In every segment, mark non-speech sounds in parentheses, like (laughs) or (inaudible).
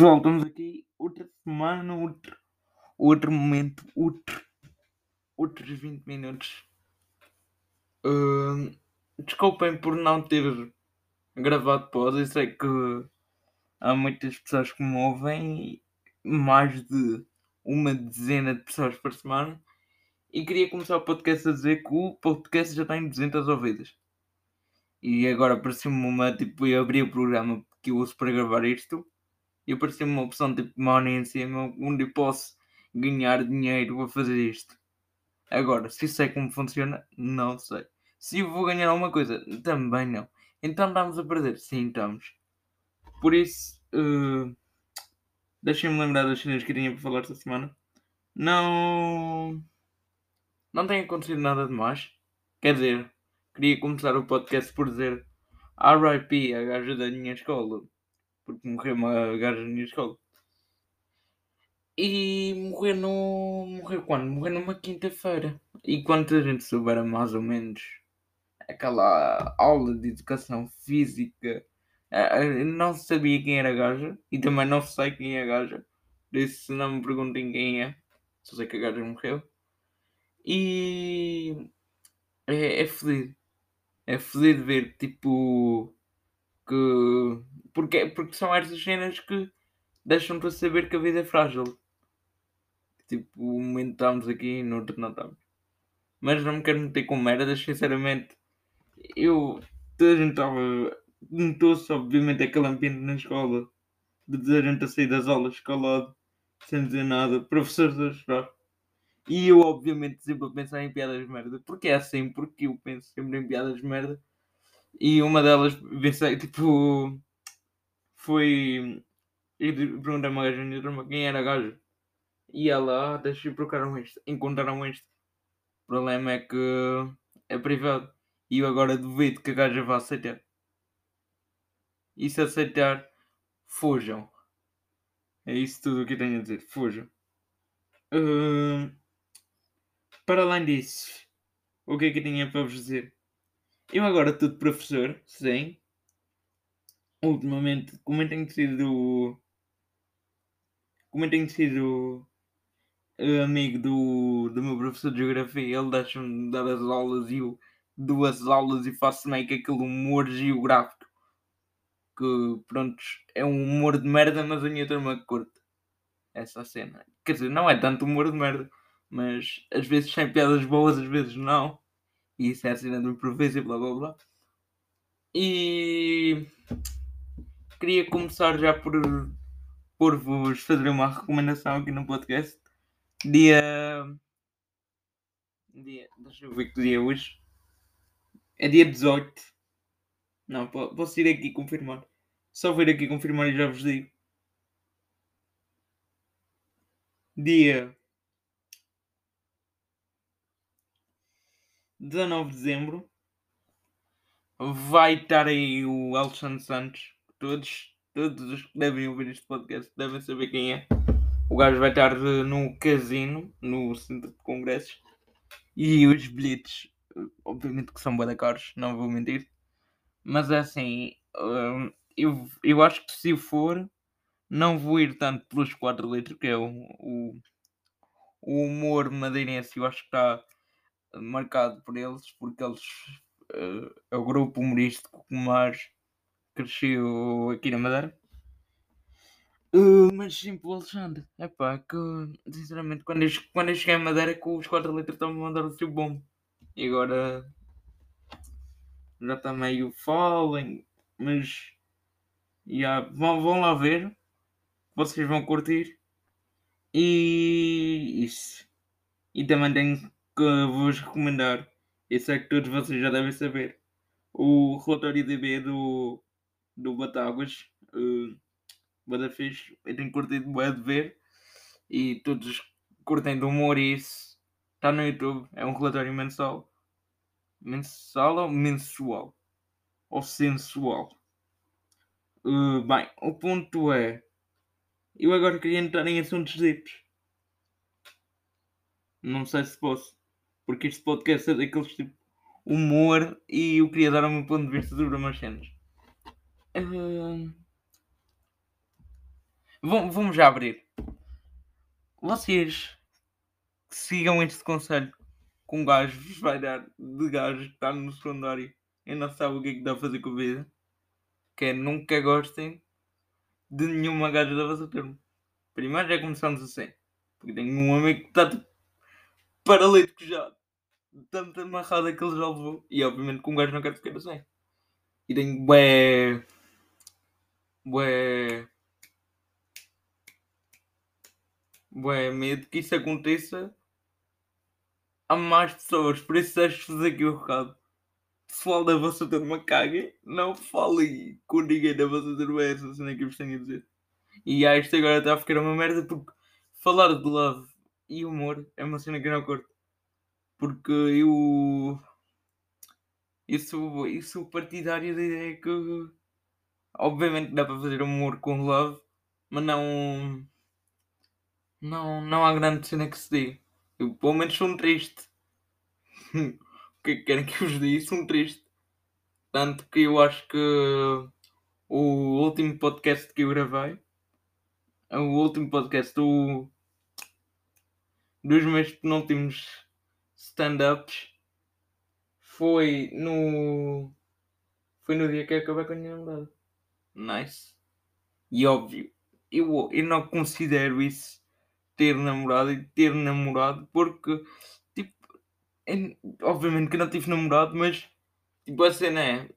pessoal, estamos aqui outra semana, outro, outro momento, outro, outros 20 minutos. Uh, desculpem por não ter gravado pós, eu sei que há muitas pessoas que me ouvem, mais de uma dezena de pessoas por semana, e queria começar o podcast a dizer que o podcast já tem 200 ouvidas. E agora pareceu-me uma, tipo, eu abri o programa que eu uso para gravar isto e apareceu-me uma opção tipo money em cima onde eu posso ganhar dinheiro a fazer isto. Agora, se sei como funciona, não sei. Se eu vou ganhar alguma coisa, também não. Então estamos a perder? Sim, estamos. Por isso, uh, deixem-me lembrar das cenas que tinha para falar esta semana. Não. Não tem acontecido nada de mais. Quer dizer, queria começar o podcast por dizer RIP, a gaja da minha escola porque morreu uma gaja na escola. E morreu no. Morreu quando? Morreu numa quinta-feira. E quando a gente souber mais ou menos aquela aula de educação física, não sabia quem era a gaja e também não sei quem é a gaja. Por isso não me perguntem quem é. Só sei que a gaja morreu. E é, é feliz. É feliz ver tipo que porque, porque são essas cenas que deixam para saber que a vida é frágil. Tipo, um momento estamos aqui no outro não estamos. Mas não me quero meter com merdas, sinceramente. Eu. Toda a gente estava. Notou-se, obviamente, aquele ambiente na escola. De toda a gente a sair das aulas calado, sem dizer nada, professores a chorar. E eu, obviamente, sempre a pensar em piadas de merda. Porque é assim, porque eu penso sempre em piadas de merda. E uma delas, pensei, tipo foi. E perguntei a uma gaja quem era a gaja. E ela, ah, deixa eu procurar este. Encontraram este. O problema é que é privado. E eu agora duvido que a gaja vá aceitar. E se aceitar, fujam. É isso tudo o que tenho a dizer. Fujam. Uh, para além disso, o que é que tinha para vos dizer? Eu agora de professor, sim ultimamente, como eu tenho sido. Como eu tenho sido eh, amigo do, do meu professor de geografia, ele deixa-me dar as aulas e eu dou as aulas e faço meio que aquele humor geográfico. Que pronto, é um humor de merda, mas a minha turma curte essa cena. Quer dizer, não é tanto humor de merda, mas às vezes sem piadas boas, às vezes não. E do meu professor e blá blá blá. E queria começar já por, por vos fazer uma recomendação aqui no podcast. Dia. dia deixa eu ver que dia é hoje. É dia 18. Não, posso ir aqui confirmar. Só vir aqui confirmar e já vos digo. Dia 19 de dezembro vai estar aí o Alexandre Santos todos, todos os que devem ouvir este podcast devem saber quem é. O gajo vai estar no casino, no centro de congressos. E os bilhetes, obviamente que são bada caros, não vou mentir. Mas é assim, hum, eu, eu acho que se for, não vou ir tanto pelos 4 litros, que é o, o, o humor madeirense, eu acho que está marcado por eles, porque eles uh, é o grupo humorístico mais cresceu aqui na Madeira. Uh, mas sim pelo Alexandre. É pá, que sinceramente quando eu, quando eu cheguei a Madeira com os 4 litros estavam a mandar o seu bom. E agora já está meio falling, mas yeah, vão, vão lá ver. Vocês vão curtir. E isso. E também tenho que vos recomendar. Isso é que todos vocês já devem saber. O relatório DB do do Batáguas. Uh, Bada fixe. Eu tenho curtido bué de ver. E todos curtem do humor e isso. Está no YouTube. É um relatório mensal. Mensal ou mensual? Ou sensual? Uh, bem, o ponto é. Eu agora queria entrar em assuntos deeps. Não sei se posso. Porque este podcast é daqueles tipo humor e eu queria dar o meu ponto de vista sobre umas cenas. Vamos, vamos já abrir. Vocês sigam este conselho que um gajo vos vai dar de gajo que está no secundário e não sabe o que é que dá a fazer com a vida. Que é nunca gostem de nenhuma gaja da vossa turma. Primeiro já começamos assim. Porque tenho um amigo que está tipo, paralítico já. Tanta amarrada que ele já levou. E obviamente que um gajo não quer ficar assim. E tenho bué. Bué. Bué medo que isso aconteça a mais pessoas. Por isso deixo-vos aqui o recado. Pessoal da vossa turma caguem. Não falem com ninguém da vossa turma. É essa cena que vos tenho a dizer. E ah, isto agora está a ficar uma merda porque falar de love e humor é uma cena que eu não curto. Porque eu. Eu sou, eu sou partidário da ideia que. Obviamente dá para fazer humor com love, mas não. Não, não há grande cena que se dê. Eu pelo menos sou um triste. (laughs) o que é que querem que eu vos diga? Sou um triste. Tanto que eu acho que o último podcast que eu gravei o último podcast do, dos meus penúltimos stand-ups foi no. Foi no dia que eu acabei com a minha namorada. Nice. E óbvio, eu, eu não considero isso ter namorado e ter namorado porque, tipo, é, obviamente que não tive namorado, mas, tipo, a cena é.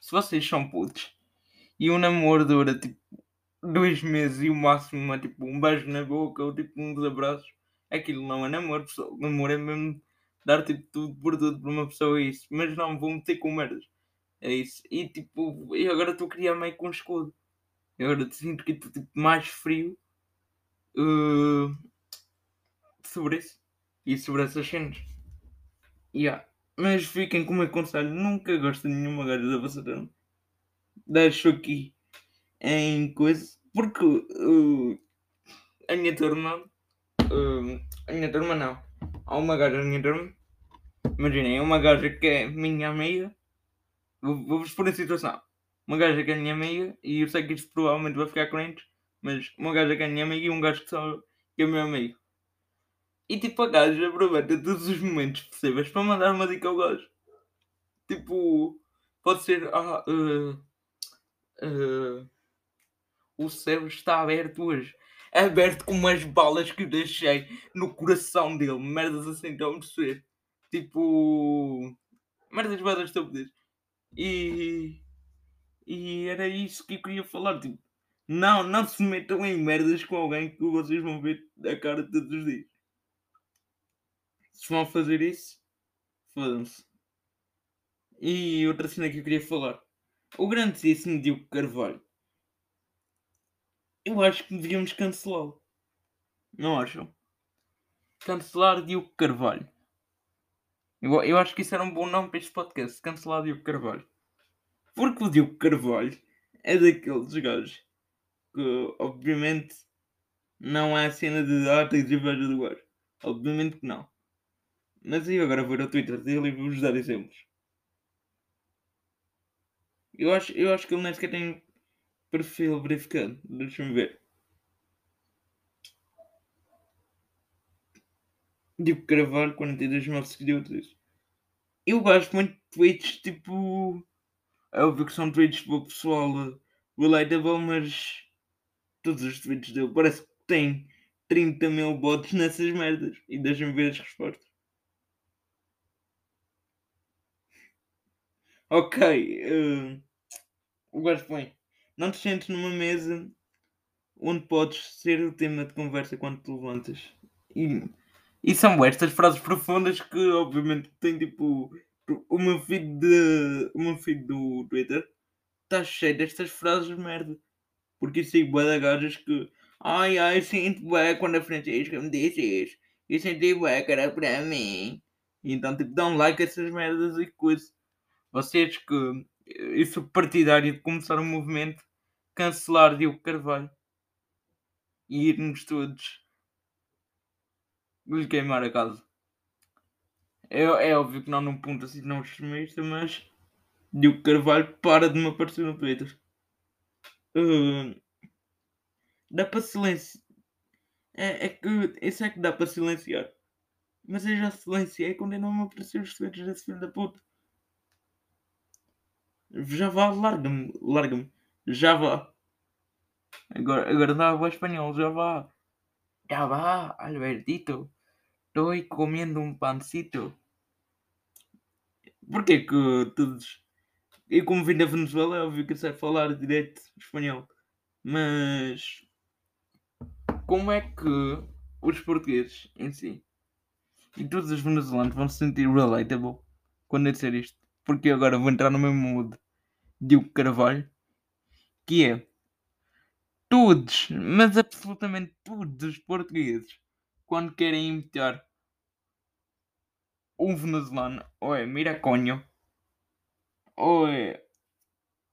Se vocês são putos e o namoro dura, tipo, dois meses e o máximo é tipo um beijo na boca ou tipo uns abraços, aquilo não é namoro, pessoal. Namoro é mesmo dar tipo tudo por tudo para uma pessoa é isso. Mas não, vou meter com merdas. É isso. E tipo, eu agora estou a criar meio com um escudo. Eu agora sinto que estou tipo, mais frio uh, sobre isso. E sobre essas cenas. Yeah. Mas fiquem com o meu conselho, nunca gosto de nenhuma gaja da turma. Deixo aqui em coisa. Porque uh, a minha turma. Uh, a minha turma não. Há uma gaja na minha turma. Imaginem, uma gaja que é minha amiga. Vou-vos pôr em situação. Uma gaja que é minha amiga. E eu sei que isto provavelmente vai ficar crente. Mas uma gaja que é minha amiga e um gajo que, só, que é meu amigo. E tipo, a gaja aproveita todos os momentos possíveis para mandar uma dica ao gajo. Tipo, pode ser. Ah, uh, uh, o céu está aberto hoje. Aberto com umas balas que eu deixei no coração dele. Merdas assim, estão a perceber? Tipo. Merdas balas estúpidas. E. E era isso que eu queria falar. Tipo, não, não se metam em merdas com alguém que vocês vão ver a cara todos os dias. Se vão fazer isso, fodam-se. E outra cena que eu queria falar. O grandíssimo Diogo Carvalho eu acho que devíamos cancelá-lo. Não acham? Cancelar Diogo Carvalho. Eu, eu acho que isso era um bom nome para este podcast. Cancelar Diogo Carvalho. Porque o Diogo Carvalho é daqueles gajos que, obviamente, não a cena de ah, tens inveja do gajo. Obviamente que não. Mas eu agora vou ao Twitter dele e vou-vos dar exemplos. Eu acho, eu acho que ele nem sequer tem perfil verificado. Deixa-me ver. Tipo, Carvalho, 42 mil seguidores. Eu gosto muito de tweets, tipo. É óbvio que são tweets para o pessoal relatable, mas. Todos os tweets dele parece que tem 30 mil bots nessas merdas. E deixa-me ver as respostas. Ok. Uh, o gajo põe. Não te sentes numa mesa onde podes ser o tema de conversa quando te levantas. E, e são estas frases profundas que obviamente tem tipo o meu feed de. o meu feed do Twitter está cheio destas frases merda. Porque eu sigo bué gajas que ai ai sinto bué quando a Francisca me diz isso. Eu senti bué que era para mim. E então tipo dão like a essas merdas e coisas. Vocês que eu sou partidário de começar um movimento, cancelar Diogo Carvalho e irmos todos lhe queimar a casa. É, é óbvio que não num ponto assim não extremista, mas Diogo Carvalho para de me aparecer no Twitter. Uh, dá para silenciar. É, é que isso é que dá para silenciar. Mas eu já silenciei quando ainda não me apareceu os segredos desse filho da puta. Já vá, larga-me, larga-me. Já vá. Agora, agora dá a espanhol, já vá. Já vá, Albertito. Estou comendo um pancito. Porquê que todos. Eu, como vim da Venezuela, é óbvio que eu sei falar direito espanhol. Mas. Como é que os portugueses em si e todos os venezuelanos vão se sentir relatable quando eu disser isto? Porque agora vou entrar no mesmo mood de o Carvalho, que é todos, mas absolutamente todos os portugueses, quando querem imitar um venezuelano, ou é miraconho, ou é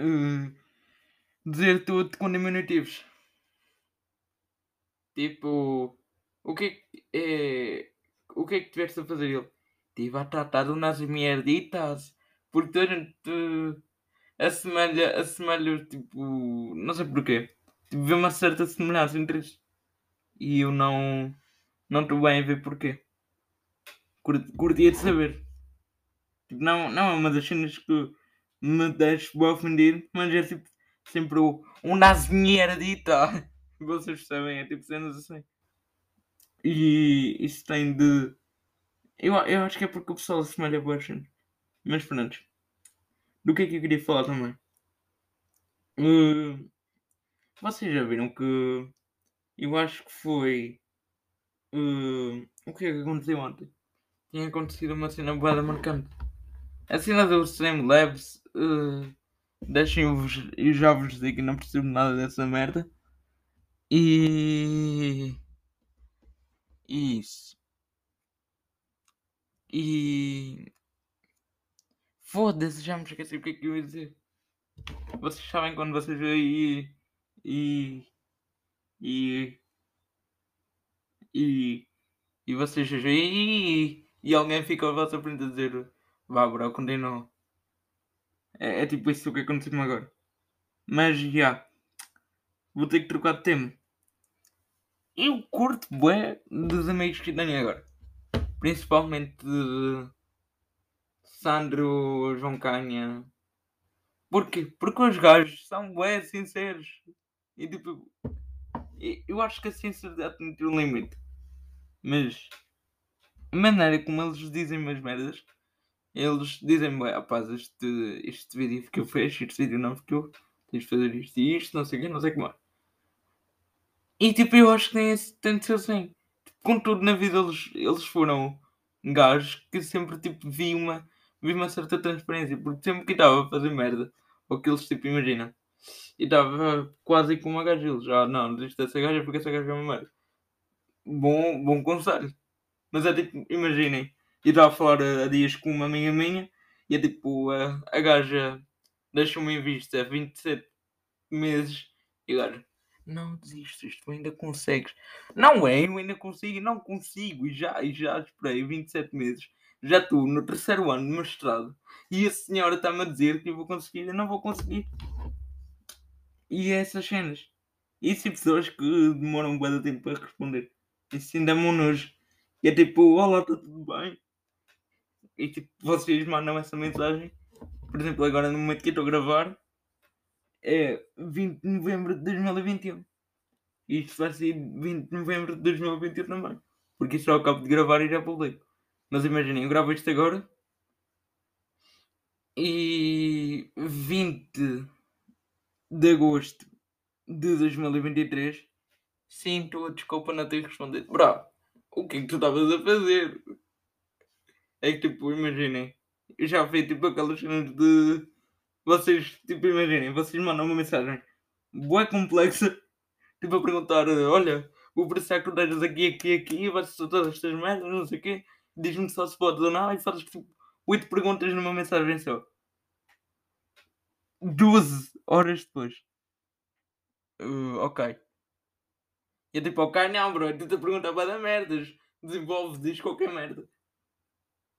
uh, dizer tudo com diminutivos. Tipo, o que é que é. O que é que tiveste a fazer ele? Estive a tratar umas merditas. Portanto, assemelha, assemelha, tipo, não sei porquê. Tipo, vê uma certa semelhança entre eles. E eu não. Não estou bem a ver porquê. Curtia de saber. Tipo, não, não é uma das cenas que me deixa ofendido, mas é tipo, sempre o, um dita. (laughs) Vocês percebem, é tipo cenas assim. E isso tem de. Eu, eu acho que é porque o pessoal assemelha a cenas. Mas pronto. Do que é que eu queria falar também? Uh, vocês já viram que eu acho que foi. Uh, o que é que aconteceu ontem? Tinha acontecido uma cena boa marcante. A cena do Streamlabs. Uh, Deixem-vos. Eu já vos digo que não percebo nada dessa merda. E. Isso. E. Foda-se, já me esqueci o que é que eu ia dizer. Vocês sabem quando vocês veem e. E. E. E vocês veem e, e alguém fica à vossa frente a dizer Vá, bro, continua. É, é tipo isso que aconteceu agora. Mas já. Yeah, vou ter que trocar de tema. Eu curto bué dos amigos que tenho agora. Principalmente de Sandro, João Canha. Porquê? Porque os gajos são bué sinceros. E tipo. Eu acho que a sinceridade tem um limite. Mas a maneira como eles dizem umas merdas, eles dizem, bué, rapaz, este, este vídeo ficou fecho, este vídeo não ficou, tens de fazer isto e isto, não sei o que, não sei como é. E tipo, eu acho que tem, tem de ser assim. Tipo, com tudo na vida eles, eles foram gajos que sempre tipo vi uma, vi uma certa transparência, porque sempre que estava a fazer merda, ou que eles tipo imagina, e estava quase com uma gaja, eles já ah, não, desiste dessa gaja porque essa gaja é uma merda. Bom, bom conselho. Mas é tipo, imaginem, eu estava a falar há dias com uma amiga minha e é tipo, a, a gaja deixou-me em vista 27 meses e agora não desistes, tu ainda consegues. Não é, eu ainda consigo, não consigo, e já, e já esperei 27 meses, já estou no terceiro ano de mestrado, e a senhora está-me a dizer que eu vou conseguir, eu não vou conseguir. E é essas cenas. E assim pessoas que demoram um bom tempo para responder. Isso ainda é nojo. E é tipo, olá, está tudo bem? E tipo, vocês mandam essa mensagem. Por exemplo, agora no momento que estou a gravar, é 20 de novembro de 2021. E isto vai ser 20 de novembro de 2021 também. Porque eu acabo de gravar e já publico. Mas imaginem, eu gravo isto agora. E 20 de agosto de 2023. Sinto a desculpa não ter respondido. Bravo, o que é que tu estavas a fazer? É que tipo, imaginem. Eu já fiz tipo aquelas cenas de vocês, tipo, imaginem, vocês mandam uma mensagem boa complexa, tipo, a perguntar: olha, o preço é que tu deixas aqui, aqui, aqui, vais todas estas merdas, não sei o quê, diz-me só se pode ou não, e fazes tipo 8 perguntas numa mensagem só. 12 horas depois. Uh, ok. E é tipo, ok, não, bro, tu te perguntar para dar merdas. Desenvolve, diz qualquer merda.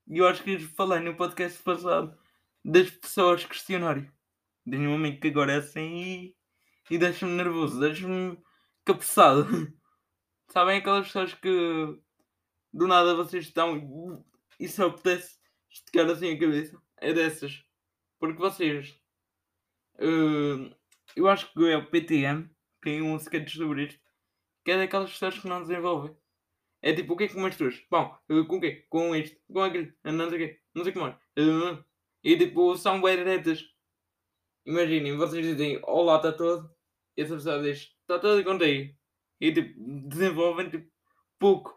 E eu acho que falei no podcast passado das pessoas questionário. Tenho um amigo que agora é assim e, e deixa-me nervoso, deixa-me cabeçado. (laughs) Sabem aquelas pessoas que do nada vocês estão e só apetece esticar assim a cabeça? É dessas. Porque vocês. Uh, eu acho que é o PTM, tem um sketch sobre isto, que é daquelas pessoas que não desenvolvem. É tipo, o que é que comes? Bom, uh, com o quê? Com isto, com aquilo, não sei o quê, não sei o que mais. Uh, e tipo, são bem diretas. Imaginem, vocês dizem, olá, está todo. E essa pessoa diz, está todo e contigo. E tipo, desenvolvem tipo, pouco.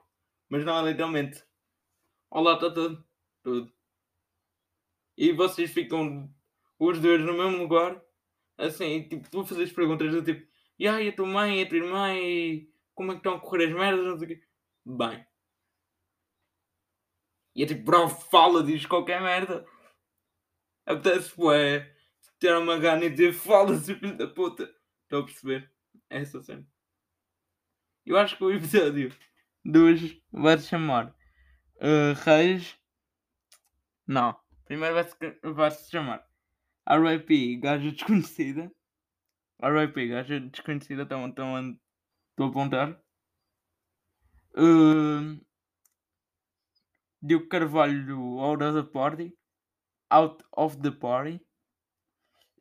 Mas não, literalmente. Olá, está tudo. Tudo. E vocês ficam os dois no mesmo lugar. Assim, tipo, tu fazes perguntas do tipo, e aí, a tua mãe, a tua irmã, e como é que estão a correr as merdas, não sei o quê. Bem. E é tipo, bro, fala, diz qualquer merda. Apetece, ué, ter uma gana e dizer, fala-se, filho da puta. Estão a perceber? É essa cena. Eu acho que o episódio 2 vai se chamar uh, Reis. Não. Primeiro vai se, vai chamar RIP Gaja Desconhecida. RIP Gaja Desconhecida. Estão a apontar. Uh, Diogo Carvalho Out of the Party. Out of the Party.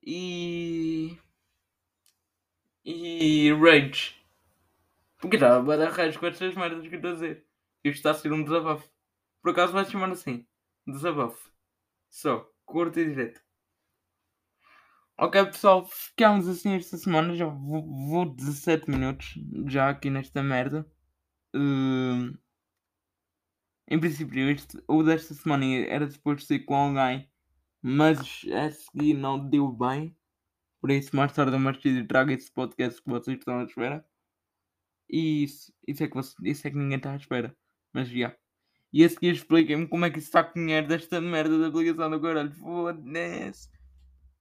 E. E Rage. Porque estava a dar raios com estas merdas que estou a dizer. Isto está a ser um desabafo. Por acaso vai chamar assim. Desabafo. Só. Curto e direto. Ok pessoal, ficamos assim esta semana. Já vou, vou 17 minutos já aqui nesta merda. Uh, em princípio, este, o desta semana era suposto ser com alguém, mas a seguir não deu bem. Por isso, mais tarde ou mais cedo, trago esse podcast que vocês estão à espera. E isso, isso, é, que você, isso é que ninguém está à espera. Mas já. Yeah. E a seguir expliquem-me como é que isso está com dinheiro desta merda da aplicação do caralho. Foda-se.